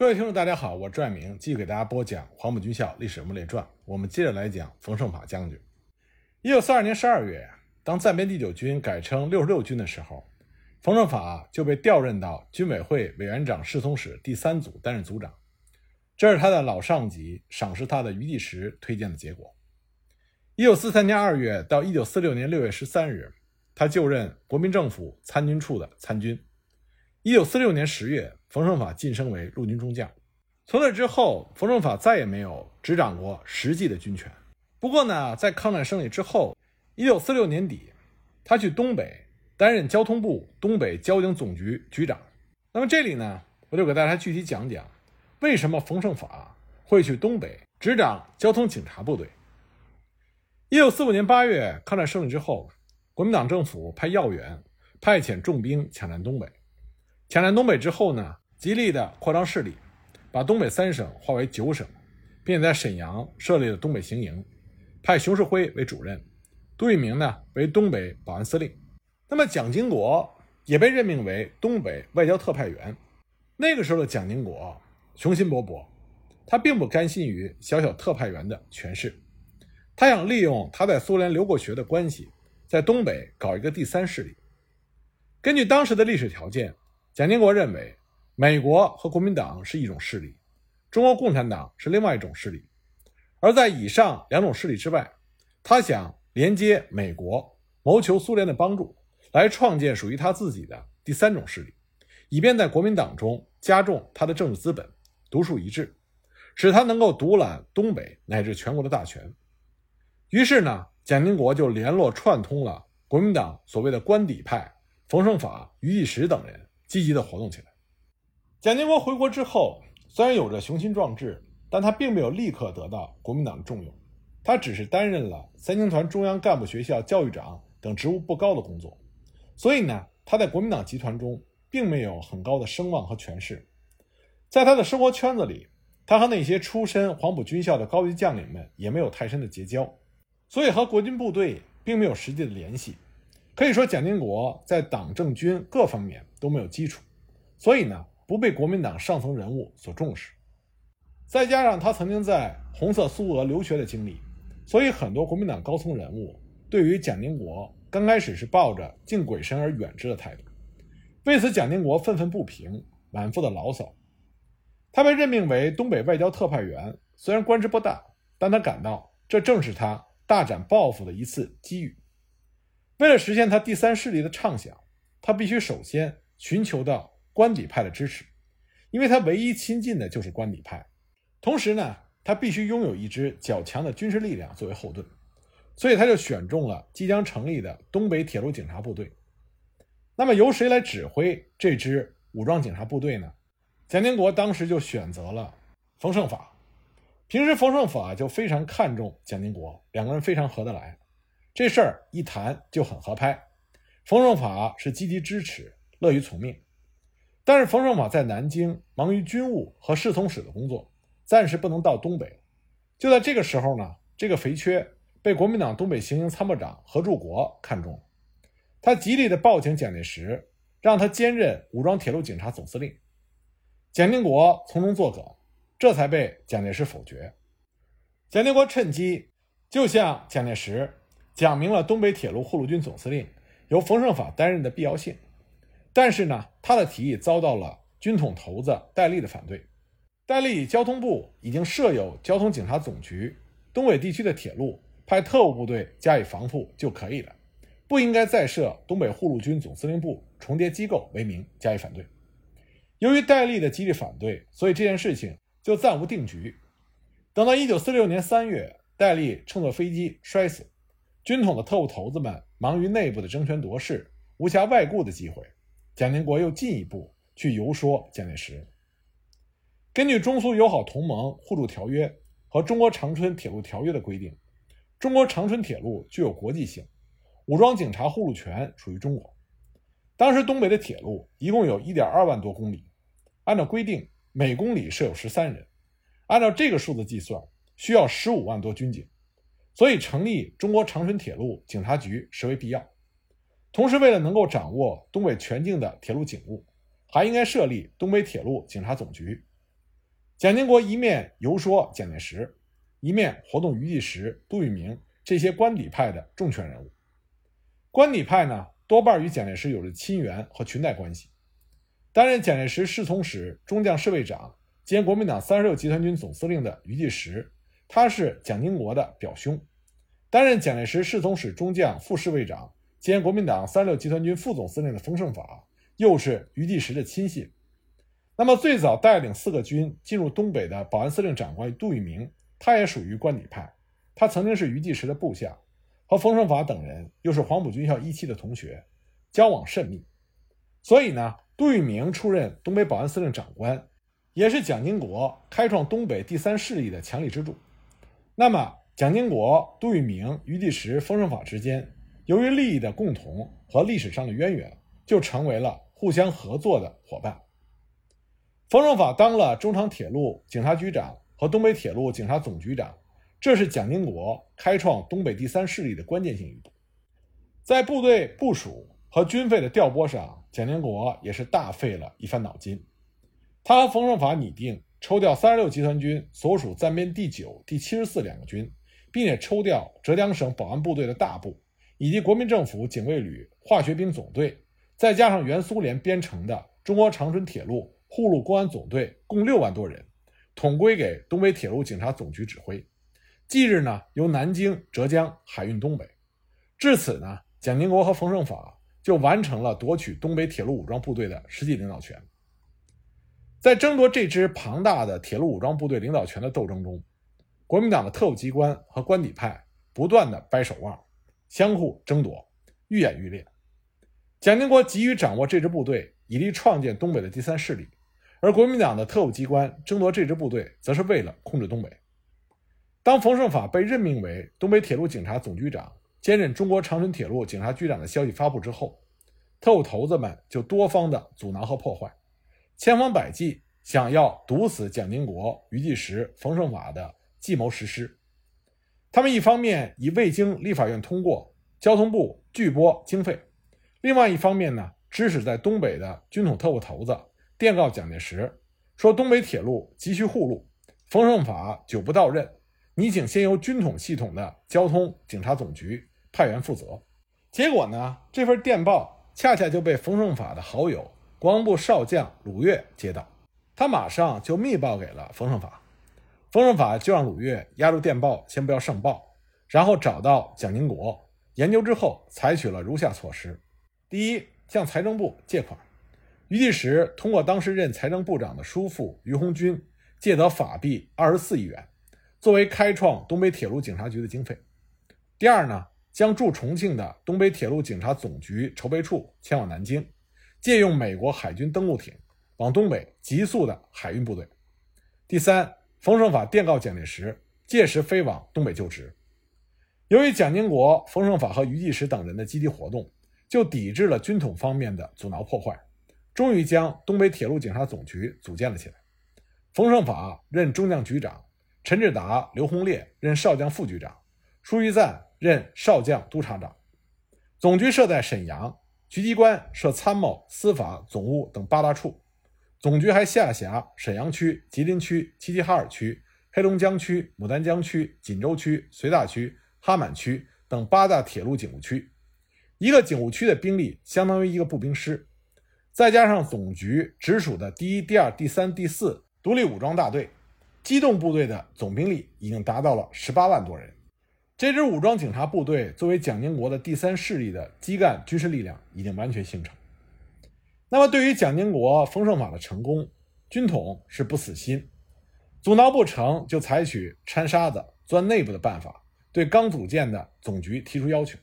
各位听众，大家好，我是拽明，继续给大家播讲《黄埔军校历史人物列传》。我们接着来讲冯胜法将军。一九四二年十二月，当暂编第九军改称六十六军的时候，冯胜法就被调任到军委会委员长侍从室第三组担任组长。这是他的老上级赏识他的余第时推荐的结果。一九四三年二月到一九四六年六月十三日，他就任国民政府参军处的参军。一九四六年十月，冯胜法晋升为陆军中将。从那之后，冯胜法再也没有执掌过实际的军权。不过呢，在抗战胜利之后，一九四六年底，他去东北担任交通部东北交警总局局长。那么这里呢，我就给大家具体讲讲，为什么冯胜法会去东北执掌交通警察部队。一九四五年八月，抗战胜利之后，国民党政府派要员派遣重兵抢占东北。抢占东北之后呢，极力的扩张势力，把东北三省划为九省，并且在沈阳设立了东北行营，派熊式辉为主任，杜聿明呢为东北保安司令。那么蒋经国也被任命为东北外交特派员。那个时候的蒋经国雄心勃勃，他并不甘心于小小特派员的权势，他想利用他在苏联留过学的关系，在东北搞一个第三势力。根据当时的历史条件。蒋经国认为，美国和国民党是一种势力，中国共产党是另外一种势力，而在以上两种势力之外，他想连接美国，谋求苏联的帮助，来创建属于他自己的第三种势力，以便在国民党中加重他的政治资本，独树一帜，使他能够独揽东北乃至全国的大权。于是呢，蒋经国就联络串通了国民党所谓的官邸派冯胜法、余第时等人。积极的活动起来。蒋经国回国之后，虽然有着雄心壮志，但他并没有立刻得到国民党的重用。他只是担任了三青团中央干部学校教育长等职务不高的工作，所以呢，他在国民党集团中并没有很高的声望和权势。在他的生活圈子里，他和那些出身黄埔军校的高级将领们也没有太深的结交，所以和国军部队并没有实际的联系。可以说，蒋经国在党政军各方面都没有基础，所以呢，不被国民党上层人物所重视。再加上他曾经在红色苏俄留学的经历，所以很多国民党高层人物对于蒋经国刚开始是抱着敬鬼神而远之的态度。为此，蒋经国愤愤不平，满腹的牢骚。他被任命为东北外交特派员，虽然官职不大，但他感到这正是他大展抱负的一次机遇。为了实现他第三势力的畅想，他必须首先寻求到官邸派的支持，因为他唯一亲近的就是官邸派。同时呢，他必须拥有一支较强的军事力量作为后盾，所以他就选中了即将成立的东北铁路警察部队。那么由谁来指挥这支武装警察部队呢？蒋经国当时就选择了冯胜法。平时冯胜法就非常看重蒋经国，两个人非常合得来。这事儿一谈就很合拍，冯胜法是积极支持，乐于从命。但是冯胜法在南京忙于军务和侍从室的工作，暂时不能到东北。就在这个时候呢，这个肥缺被国民党东北行营参谋长何柱国看中了，他极力的报请蒋介石，让他兼任武装铁路警察总司令。蒋经国从中作梗，这才被蒋介石否决。蒋经国趁机就向蒋介石。讲明了东北铁路护路军总司令由冯胜法担任的必要性，但是呢，他的提议遭到了军统头子戴笠的反对。戴笠以交通部已经设有交通警察总局，东北地区的铁路派特务部队加以防护就可以了，不应该再设东北护路军总司令部重叠机构为名加以反对。由于戴笠的极力反对，所以这件事情就暂无定局。等到1946年3月，戴笠乘坐飞机摔死。军统的特务头子们忙于内部的争权夺势，无暇外顾的机会，蒋经国又进一步去游说蒋介石。根据中苏友好同盟互助条约和中国长春铁路条约的规定，中国长春铁路具有国际性，武装警察护路权属于中国。当时东北的铁路一共有一点二万多公里，按照规定每公里设有十三人，按照这个数字计算，需要十五万多军警。所以，成立中国长春铁路警察局实为必要。同时，为了能够掌握东北全境的铁路警务，还应该设立东北铁路警察总局。蒋经国一面游说蒋介石，一面活动余继时、杜聿明这些官邸派的重权人物。官邸派呢，多半与蒋介石有着亲缘和裙带关系。担任蒋介石侍从室中将侍卫长兼国民党三十六集团军总司令的余继时，他是蒋经国的表兄；担任蒋介石侍从室中将副侍卫长兼国民党三六集团军副总司令的冯胜法，又是余继时的亲信。那么，最早带领四个军进入东北的保安司令长官杜聿明，他也属于官邸派。他曾经是余继时的部下，和冯胜法等人又是黄埔军校一期的同学，交往甚密。所以呢，杜聿明出任东北保安司令长官，也是蒋经国开创东北第三势力的强力支柱。那么，蒋经国、杜聿明、余继时、冯胜法之间，由于利益的共同和历史上的渊源，就成为了互相合作的伙伴。冯胜法当了中长铁路警察局长和东北铁路警察总局长，这是蒋经国开创东北第三势力的关键性一步。在部队部署和军费的调拨上，蒋经国也是大费了一番脑筋。他和冯胜法拟定抽调三十六集团军所属暂编第九、第七十四两个军，并且抽调浙江省保安部队的大部，以及国民政府警卫旅化学兵总队，再加上原苏联编成的中国长春铁路。沪路公安总队共六万多人，统归给东北铁路警察总局指挥。即日呢，由南京、浙江海运东北。至此呢，蒋经国和冯胜法就完成了夺取东北铁路武装部队的实际领导权。在争夺这支庞大的铁路武装部队领导权的斗争中，国民党的特务机关和官邸派不断的掰手腕，相互争夺，愈演愈烈。蒋经国急于掌握这支部队，以力创建东北的第三势力。而国民党的特务机关争夺这支部队，则是为了控制东北。当冯胜法被任命为东北铁路警察总局长，兼任中国长春铁路警察局长的消息发布之后，特务头子们就多方的阻挠和破坏，千方百计想要堵死蒋经国、余继时、冯胜法的计谋实施。他们一方面以未经立法院通过，交通部拒拨经费；另外一方面呢，指使在东北的军统特务头子。电告蒋介石说：“东北铁路急需护路，冯胜法久不到任，你请先由军统系统的交通警察总局派员负责。”结果呢，这份电报恰恰就被冯胜法的好友国防部少将鲁岳接到，他马上就密报给了冯胜法，冯胜法就让鲁岳压住电报，先不要上报，然后找到蒋经国研究之后，采取了如下措施：第一，向财政部借款。余继时通过当时任财政部长的叔父余鸿钧借得法币二十四亿元，作为开创东北铁路警察局的经费。第二呢，将驻重庆的东北铁路警察总局筹备处迁往南京，借用美国海军登陆艇往东北急速的海运部队。第三，冯胜法电告蒋介石，届时飞往东北就职。由于蒋经国、冯胜法和余继时等人的积极活动，就抵制了军统方面的阻挠破坏。终于将东北铁路警察总局组建了起来。冯胜法任中将局长，陈志达、刘洪烈任少将副局长，舒玉赞任少将督察长。总局设在沈阳，局机关设参谋、司法、总务等八大处。总局还下辖沈阳区、吉林区、齐齐哈尔区、黑龙江区、牡丹江区、锦州区、绥大区、哈满区等八大铁路警务区。一个警务区的兵力相当于一个步兵师。再加上总局直属的第一、第二、第三、第四独立武装大队，机动部队的总兵力已经达到了十八万多人。这支武装警察部队作为蒋经国的第三势力的基干军事力量已经完全形成。那么，对于蒋经国、冯胜法的成功，军统是不死心，阻挠不成就采取掺沙子、钻内部的办法，对刚组建的总局提出要求，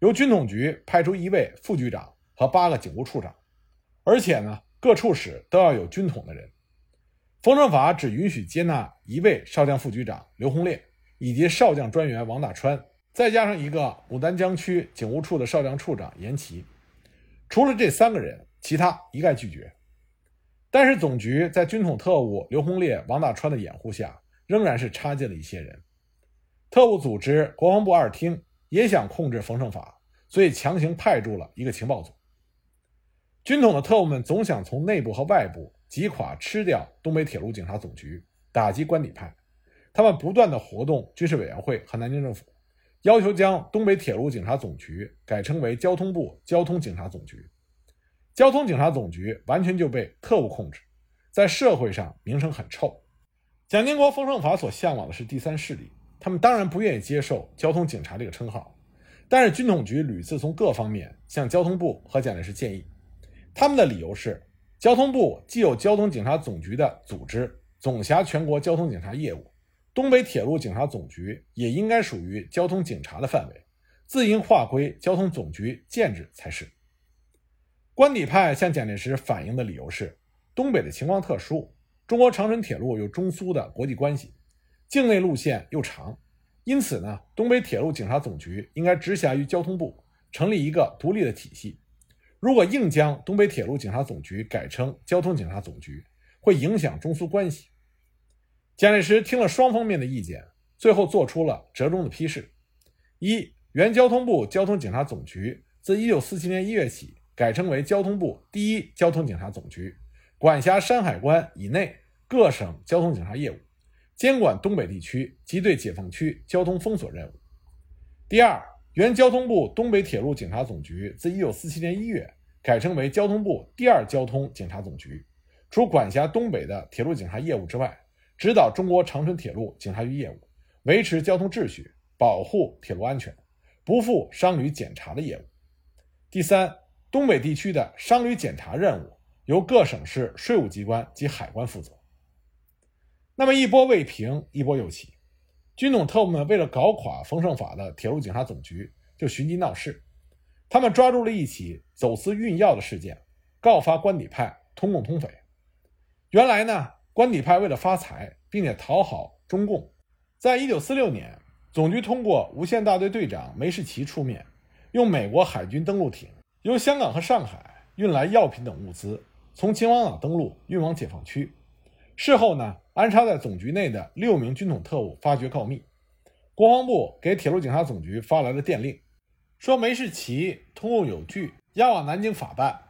由军统局派出一位副局长和八个警务处长。而且呢，各处室都要有军统的人。冯胜法只允许接纳一位少将副局长刘洪烈，以及少将专员王大川，再加上一个牡丹江区警务处的少将处长严琦。除了这三个人，其他一概拒绝。但是总局在军统特务刘洪烈、王大川的掩护下，仍然是插进了一些人。特务组织国防部二厅也想控制冯胜法，所以强行派驻了一个情报组。军统的特务们总想从内部和外部击垮、吃掉东北铁路警察总局，打击官邸派。他们不断的活动军事委员会和南京政府，要求将东北铁路警察总局改称为交通部交通警察总局。交通警察总局完全就被特务控制，在社会上名声很臭。蒋经国、冯胜法所向往的是第三势力，他们当然不愿意接受交通警察这个称号。但是军统局屡次从各方面向交通部和蒋介石建议，他们的理由是：交通部既有交通警察总局的组织，总辖全国交通警察业务，东北铁路警察总局也应该属于交通警察的范围，自应划归交通总局建制才是。官邸派向蒋介石反映的理由是：东北的情况特殊，中国长春铁路有中苏的国际关系，境内路线又长，因此呢，东北铁路警察总局应该直辖于交通部，成立一个独立的体系。如果硬将东北铁路警察总局改称交通警察总局，会影响中苏关系。蒋介石听了双方面的意见，最后做出了折中的批示：一，原交通部交通警察总局自1947年1月起。改称为交通部第一交通警察总局，管辖山海关以内各省交通警察业务，监管东北地区及对解放区交通封锁任务。第二，原交通部东北铁路警察总局自1947年1月改称为交通部第二交通警察总局，除管辖东北的铁路警察业务之外，指导中国长春铁路警察局业务，维持交通秩序，保护铁路安全，不负商旅检查的业务。第三。东北地区的商旅检查任务由各省市税务机关及海关负责。那么一波未平，一波又起，军统特务们为了搞垮冯胜法的铁路警察总局，就寻机闹事。他们抓住了一起走私运药的事件，告发官邸派通共通匪。原来呢，官邸派为了发财，并且讨好中共，在一九四六年，总局通过无线大队队长梅士奇出面，用美国海军登陆艇。由香港和上海运来药品等物资，从秦皇岛登陆运往解放区。事后呢，安插在总局内的六名军统特务发觉告密，国防部给铁路警察总局发来了电令，说梅士奇通共有据，押往南京法办。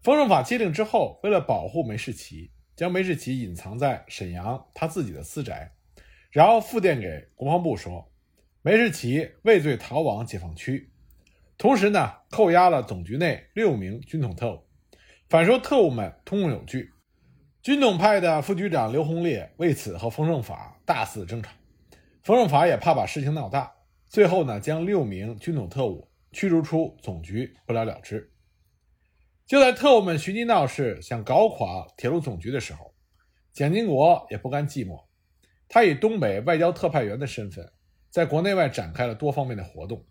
冯胜法接令之后，为了保护梅士奇，将梅士奇隐藏在沈阳他自己的私宅，然后复电给国防部说，梅士奇畏罪逃往解放区。同时呢，扣押了总局内六名军统特务，反说特务们通共有据。军统派的副局长刘洪烈为此和冯胜法大肆争吵，冯胜法也怕把事情闹大，最后呢，将六名军统特务驱逐出总局，不了了之。就在特务们寻机闹事，想搞垮铁路总局的时候，蒋经国也不甘寂寞，他以东北外交特派员的身份，在国内外展开了多方面的活动。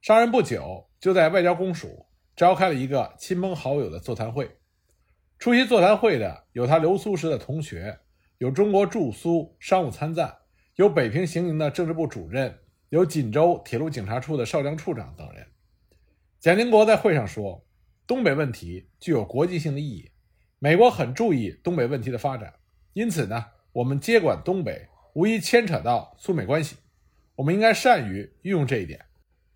上任不久，就在外交公署召开了一个亲朋好友的座谈会。出席座谈会的有他留苏时的同学，有中国驻苏商务参赞，有北平行营的政治部主任，有锦州铁路警察处的少将处长等人。蒋经国在会上说：“东北问题具有国际性的意义，美国很注意东北问题的发展，因此呢，我们接管东北无疑牵扯到苏美关系，我们应该善于运用这一点。”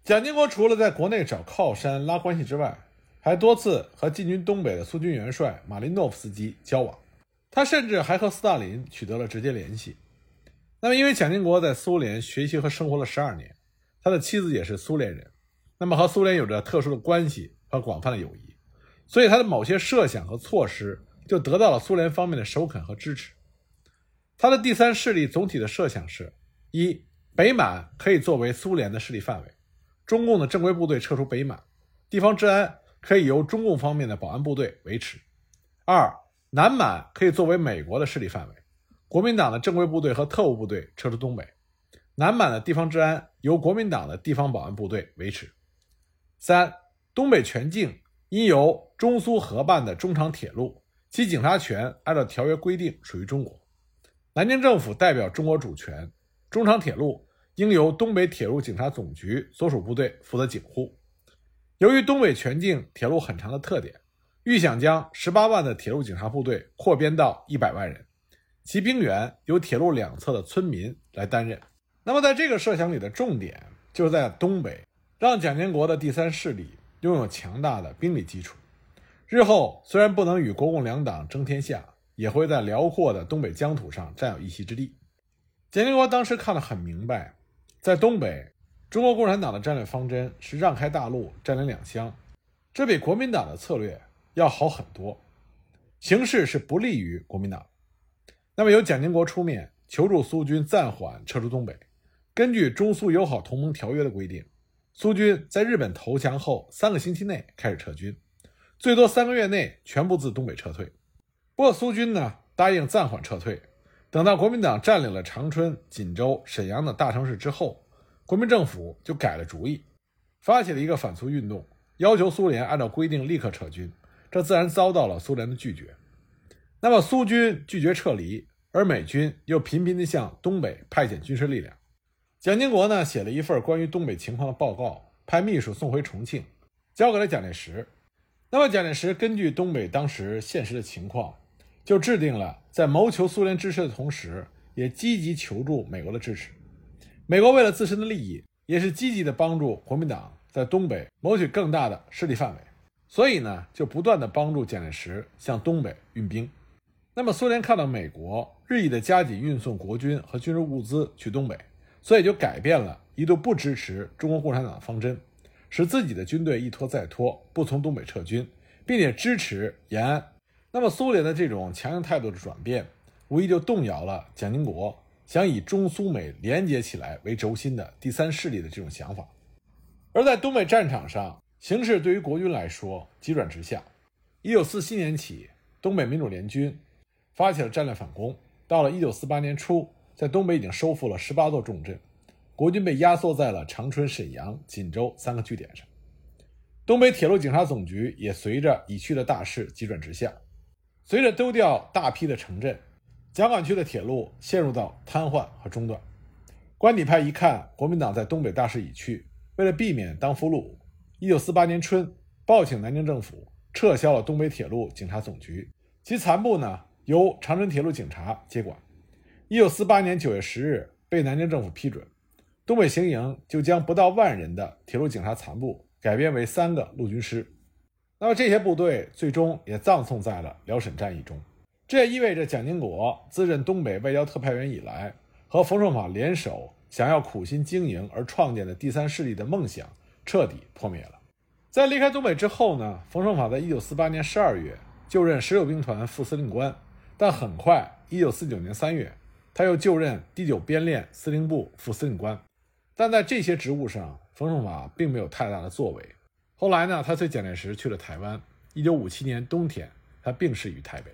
蒋经国除了在国内找靠山拉关系之外，还多次和进军东北的苏军元帅马林诺夫斯基交往。他甚至还和斯大林取得了直接联系。那么，因为蒋经国在苏联学习和生活了十二年，他的妻子也是苏联人，那么和苏联有着特殊的关系和广泛的友谊，所以他的某些设想和措施就得到了苏联方面的首肯和支持。他的第三势力总体的设想是：一，北满可以作为苏联的势力范围。中共的正规部队撤出北满，地方治安可以由中共方面的保安部队维持。二，南满可以作为美国的势力范围，国民党的正规部队和特务部队撤出东北，南满的地方治安由国民党的地方保安部队维持。三，东北全境应由中苏合办的中长铁路，其警察权按照条约规定属于中国，南京政府代表中国主权，中长铁路。应由东北铁路警察总局所属部队负责警护。由于东北全境铁路很长的特点，预想将十八万的铁路警察部队扩编到一百万人，其兵员由铁路两侧的村民来担任。那么，在这个设想里的重点就是在东北，让蒋经国的第三势力拥有强大的兵力基础。日后虽然不能与国共两党争天下，也会在辽阔的东北疆土上占有一席之地。蒋经国当时看得很明白，在东北，中国共产党的战略方针是让开大陆，占领两厢，这比国民党的策略要好很多，形势是不利于国民党。那么由蒋经国出面求助苏军暂缓撤出东北，根据中苏友好同盟条约的规定，苏军在日本投降后三个星期内开始撤军，最多三个月内全部自东北撤退。不过苏军呢答应暂缓撤退。等到国民党占领了长春、锦州、沈阳等大城市之后，国民政府就改了主意，发起了一个反苏运动，要求苏联按照规定立刻撤军。这自然遭到了苏联的拒绝。那么苏军拒绝撤离，而美军又频频地向东北派遣军事力量。蒋经国呢写了一份关于东北情况的报告，派秘书送回重庆，交给了蒋介石。那么蒋介石根据东北当时现实的情况。就制定了在谋求苏联支持的同时，也积极求助美国的支持。美国为了自身的利益，也是积极的帮助国民党在东北谋取更大的势力范围。所以呢，就不断的帮助蒋介石向东北运兵。那么苏联看到美国日益的加紧运送国军和军事物资去东北，所以就改变了一度不支持中国共产党的方针，使自己的军队一拖再拖，不从东北撤军，并且支持延安。那么，苏联的这种强硬态度的转变，无疑就动摇了蒋经国想以中苏美联结起来为轴心的第三势力的这种想法。而在东北战场上，形势对于国军来说急转直下。一九四七年起，东北民主联军发起了战略反攻。到了一九四八年初，在东北已经收复了十八座重镇，国军被压缩在了长春、沈阳、锦州三个据点上。东北铁路警察总局也随着已去的大势急转直下。随着丢掉大批的城镇，蒋管区的铁路陷入到瘫痪和中断。官邸派一看国民党在东北大势已去，为了避免当俘虏，一九四八年春报请南京政府撤销了东北铁路警察总局，其残部呢由长春铁路警察接管。一九四八年九月十日被南京政府批准，东北行营就将不到万人的铁路警察残部改编为三个陆军师。那么这些部队最终也葬送在了辽沈战役中，这也意味着蒋经国自任东北外交特派员以来，和冯胜法联手想要苦心经营而创建的第三势力的梦想彻底破灭了。在离开东北之后呢，冯胜法在一九四八年十二月就任十六兵团副司令官，但很快一九四九年三月他又就任第九编练司令部副司令官，但在这些职务上，冯胜法并没有太大的作为。后来呢，他随蒋介石去了台湾。一九五七年冬天，他病逝于台北。